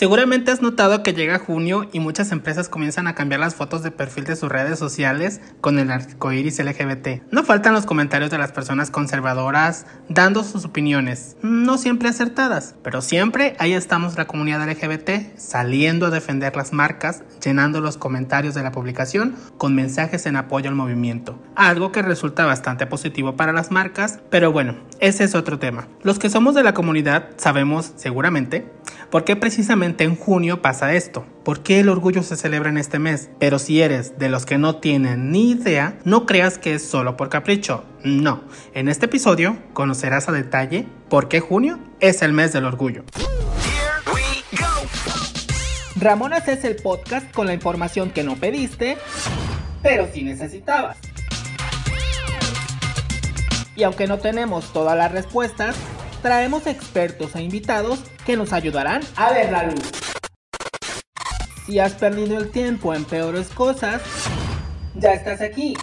Seguramente has notado que llega junio y muchas empresas comienzan a cambiar las fotos de perfil de sus redes sociales con el arcoíris LGBT. No faltan los comentarios de las personas conservadoras dando sus opiniones, no siempre acertadas, pero siempre ahí estamos la comunidad LGBT saliendo a defender las marcas, llenando los comentarios de la publicación con mensajes en apoyo al movimiento, algo que resulta bastante positivo para las marcas, pero bueno, ese es otro tema. Los que somos de la comunidad sabemos seguramente por qué precisamente en junio pasa esto. ¿Por qué el orgullo se celebra en este mes? Pero si eres de los que no tienen ni idea, no creas que es solo por capricho. No, en este episodio conocerás a detalle por qué junio es el mes del orgullo. Ramonas es el podcast con la información que no pediste, pero sí necesitabas. Y aunque no tenemos todas las respuestas, traemos expertos e invitados que nos ayudarán a ver la luz. Si has perdido el tiempo en peores cosas, ya estás aquí.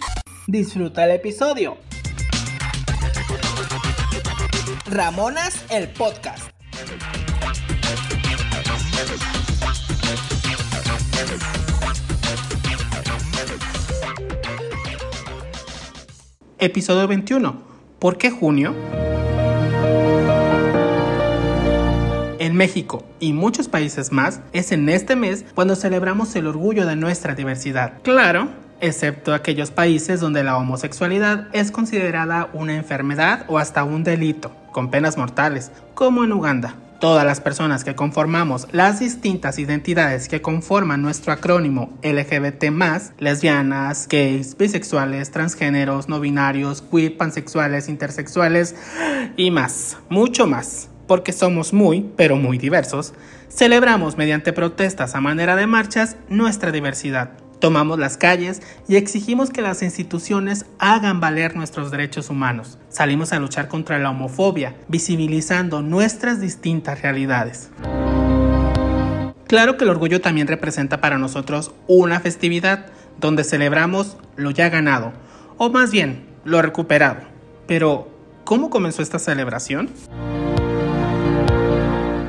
Disfruta el episodio. Ramonas el podcast. Episodio 21. ¿Por qué junio? México y muchos países más es en este mes cuando celebramos el orgullo de nuestra diversidad. Claro, excepto aquellos países donde la homosexualidad es considerada una enfermedad o hasta un delito, con penas mortales, como en Uganda. Todas las personas que conformamos las distintas identidades que conforman nuestro acrónimo LGBT, lesbianas, gays, bisexuales, transgéneros, no binarios, queer, pansexuales, intersexuales y más, mucho más porque somos muy, pero muy diversos, celebramos mediante protestas a manera de marchas nuestra diversidad. Tomamos las calles y exigimos que las instituciones hagan valer nuestros derechos humanos. Salimos a luchar contra la homofobia, visibilizando nuestras distintas realidades. Claro que el orgullo también representa para nosotros una festividad donde celebramos lo ya ganado, o más bien, lo recuperado. Pero, ¿cómo comenzó esta celebración?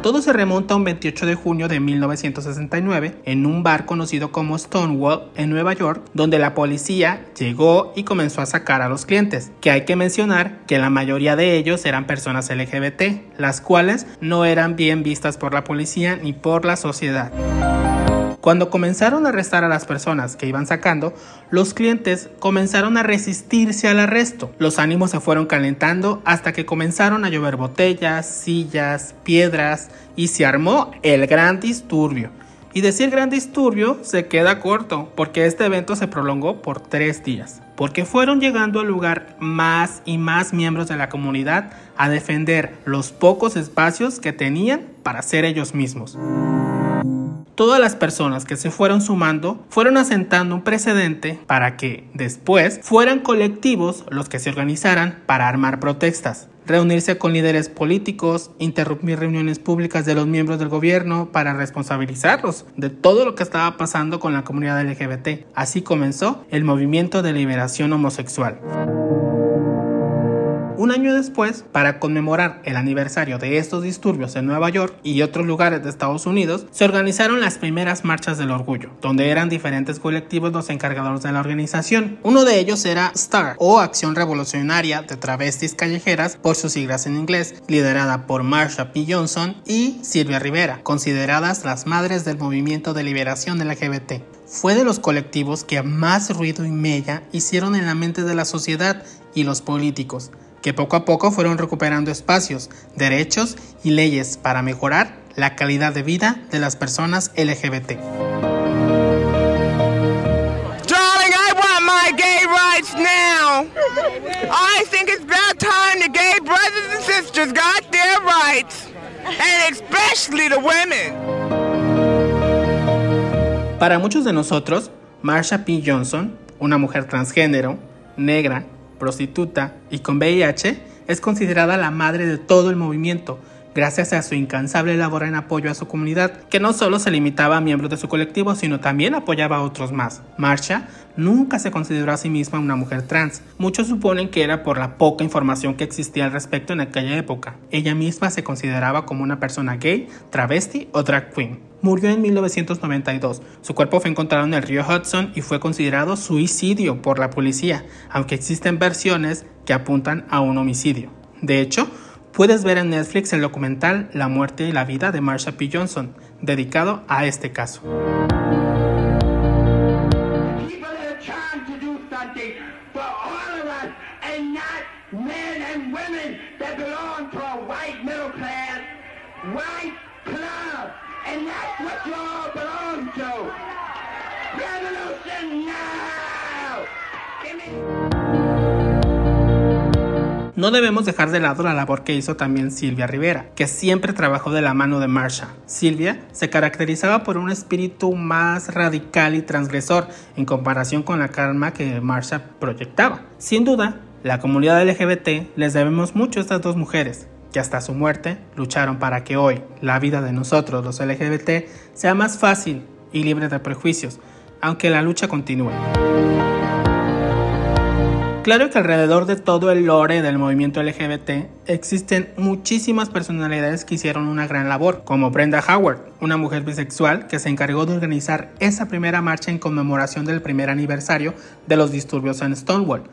Todo se remonta a un 28 de junio de 1969 en un bar conocido como Stonewall en Nueva York, donde la policía llegó y comenzó a sacar a los clientes, que hay que mencionar que la mayoría de ellos eran personas LGBT, las cuales no eran bien vistas por la policía ni por la sociedad. Cuando comenzaron a arrestar a las personas que iban sacando, los clientes comenzaron a resistirse al arresto. Los ánimos se fueron calentando hasta que comenzaron a llover botellas, sillas, piedras y se armó el gran disturbio. Y decir gran disturbio se queda corto, porque este evento se prolongó por tres días, porque fueron llegando al lugar más y más miembros de la comunidad a defender los pocos espacios que tenían para ser ellos mismos todas las personas que se fueron sumando fueron asentando un precedente para que después fueran colectivos los que se organizaran para armar protestas reunirse con líderes políticos, interrumpir reuniones públicas de los miembros del gobierno para responsabilizarlos de todo lo que estaba pasando con la comunidad LGBT. Así comenzó el movimiento de liberación homosexual. Un año después, para conmemorar el aniversario de estos disturbios en Nueva York y otros lugares de Estados Unidos, se organizaron las primeras marchas del orgullo, donde eran diferentes colectivos los encargados de la organización. Uno de ellos era STAR, o Acción Revolucionaria de Travestis Callejeras, por sus siglas en inglés, liderada por Marsha P. Johnson y Silvia Rivera, consideradas las madres del movimiento de liberación LGBT fue de los colectivos que más ruido y mella hicieron en la mente de la sociedad y los políticos, que poco a poco fueron recuperando espacios, derechos y leyes para mejorar la calidad de vida de las personas LGBT. Darling, I want my gay rights now. I think it's about time the gay brothers and sisters got their rights, and especially the women. Para muchos de nosotros, Marsha P. Johnson, una mujer transgénero, negra, prostituta y con VIH, es considerada la madre de todo el movimiento, gracias a su incansable labor en apoyo a su comunidad, que no solo se limitaba a miembros de su colectivo, sino también apoyaba a otros más. Marsha nunca se consideró a sí misma una mujer trans. Muchos suponen que era por la poca información que existía al respecto en aquella época. Ella misma se consideraba como una persona gay, travesti o drag queen. murió en 1992. Su cuerpo fue encontrado en el río Hudson y fue considerado suicidio por la policía, aunque existen versiones que apuntan a un homicidio. De hecho, puedes ver en Netflix el documental La muerte y la vida de Marsha P. Johnson, dedicado a este caso. No debemos dejar de lado la labor que hizo también Silvia Rivera, que siempre trabajó de la mano de Marsha. Silvia se caracterizaba por un espíritu más radical y transgresor en comparación con la calma que Marsha proyectaba. Sin duda, la comunidad LGBT les debemos mucho a estas dos mujeres, que hasta su muerte lucharon para que hoy la vida de nosotros los LGBT sea más fácil y libre de prejuicios, aunque la lucha continúe. Claro que alrededor de todo el lore del movimiento LGBT existen muchísimas personalidades que hicieron una gran labor, como Brenda Howard, una mujer bisexual que se encargó de organizar esa primera marcha en conmemoración del primer aniversario de los disturbios en Stonewall,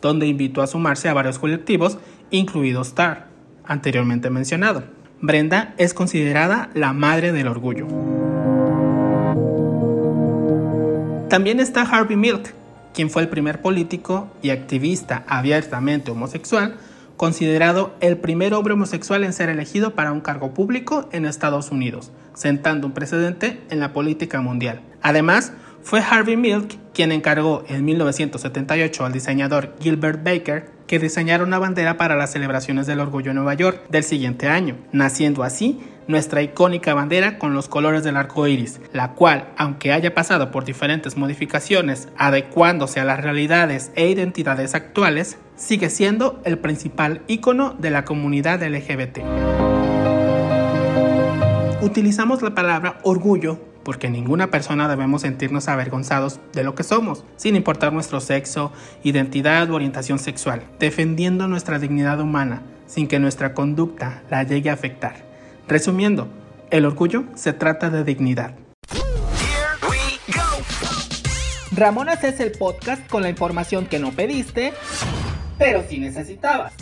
donde invitó a sumarse a varios colectivos, incluido Star anteriormente mencionado. Brenda es considerada la madre del orgullo. También está Harvey Milk, quien fue el primer político y activista abiertamente homosexual, considerado el primer hombre homosexual en ser elegido para un cargo público en Estados Unidos, sentando un precedente en la política mundial. Además, fue Harvey Milk quien encargó en 1978 al diseñador Gilbert Baker que diseñara una bandera para las celebraciones del orgullo en Nueva York del siguiente año, naciendo así nuestra icónica bandera con los colores del arco iris, la cual, aunque haya pasado por diferentes modificaciones adecuándose a las realidades e identidades actuales, sigue siendo el principal icono de la comunidad LGBT. Utilizamos la palabra orgullo porque ninguna persona debemos sentirnos avergonzados de lo que somos, sin importar nuestro sexo, identidad u orientación sexual, defendiendo nuestra dignidad humana, sin que nuestra conducta la llegue a afectar. Resumiendo, el orgullo se trata de dignidad. Ramonas es el podcast con la información que no pediste, pero sí necesitabas.